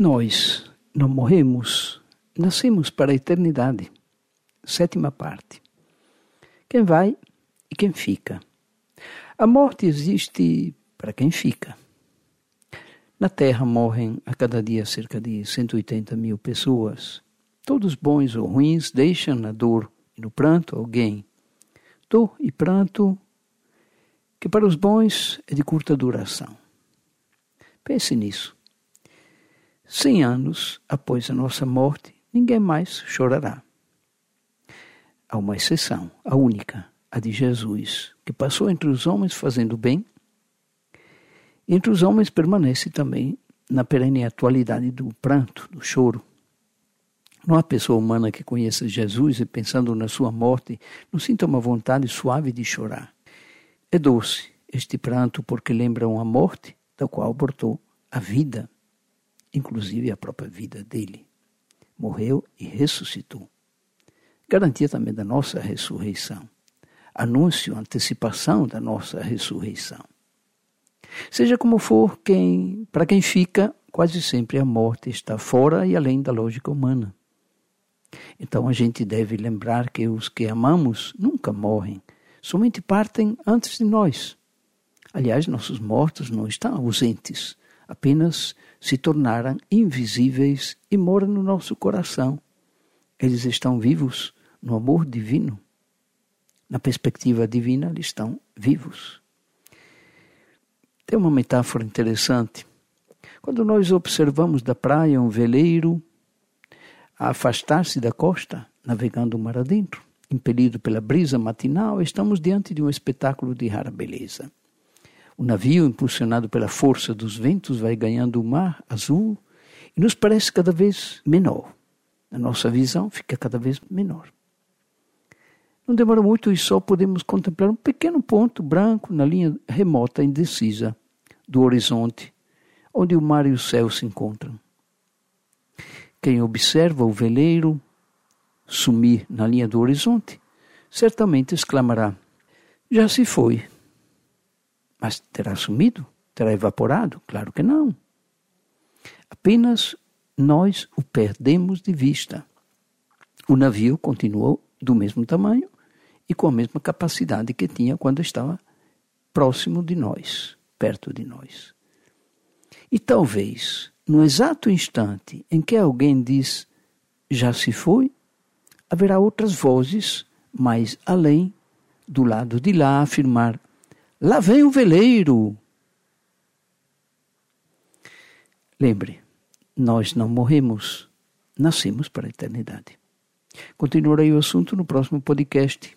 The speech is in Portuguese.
Nós não morremos, nascemos para a eternidade. Sétima parte. Quem vai e quem fica. A morte existe para quem fica. Na Terra morrem a cada dia cerca de 180 mil pessoas. Todos bons ou ruins deixam na dor e no pranto alguém. Dor e pranto que para os bons é de curta duração. Pense nisso. Cem anos após a nossa morte, ninguém mais chorará. Há uma exceção, a única, a de Jesus, que passou entre os homens fazendo bem entre os homens permanece também na perene atualidade do pranto, do choro. Não há pessoa humana que conheça Jesus e, pensando na sua morte, não sinta uma vontade suave de chorar. É doce este pranto porque lembra uma morte da qual brotou a vida, inclusive a própria vida dele. Morreu e ressuscitou. Garantia também da nossa ressurreição. Anúncio, antecipação da nossa ressurreição. Seja como for, quem, para quem fica, quase sempre a morte está fora e além da lógica humana. Então a gente deve lembrar que os que amamos nunca morrem, somente partem antes de nós. Aliás, nossos mortos não estão ausentes, apenas se tornaram invisíveis e moram no nosso coração. Eles estão vivos no amor divino. Na perspectiva divina, eles estão vivos. Tem uma metáfora interessante. Quando nós observamos da praia um veleiro a afastar-se da costa, navegando o mar adentro, impelido pela brisa matinal, estamos diante de um espetáculo de rara beleza. O navio, impulsionado pela força dos ventos, vai ganhando o mar azul e nos parece cada vez menor. A nossa visão fica cada vez menor. Não demora muito e só podemos contemplar um pequeno ponto branco na linha remota indecisa do horizonte, onde o mar e o céu se encontram. Quem observa o veleiro sumir na linha do horizonte, certamente exclamará: Já se foi. Mas terá sumido? Terá evaporado? Claro que não. Apenas nós o perdemos de vista. O navio continuou do mesmo tamanho e com a mesma capacidade que tinha quando estava próximo de nós perto de nós. E talvez, no exato instante em que alguém diz já se foi, haverá outras vozes mais além, do lado de lá, afirmar: lá vem o veleiro. Lembre, nós não morremos, nascemos para a eternidade. Continuarei o assunto no próximo podcast.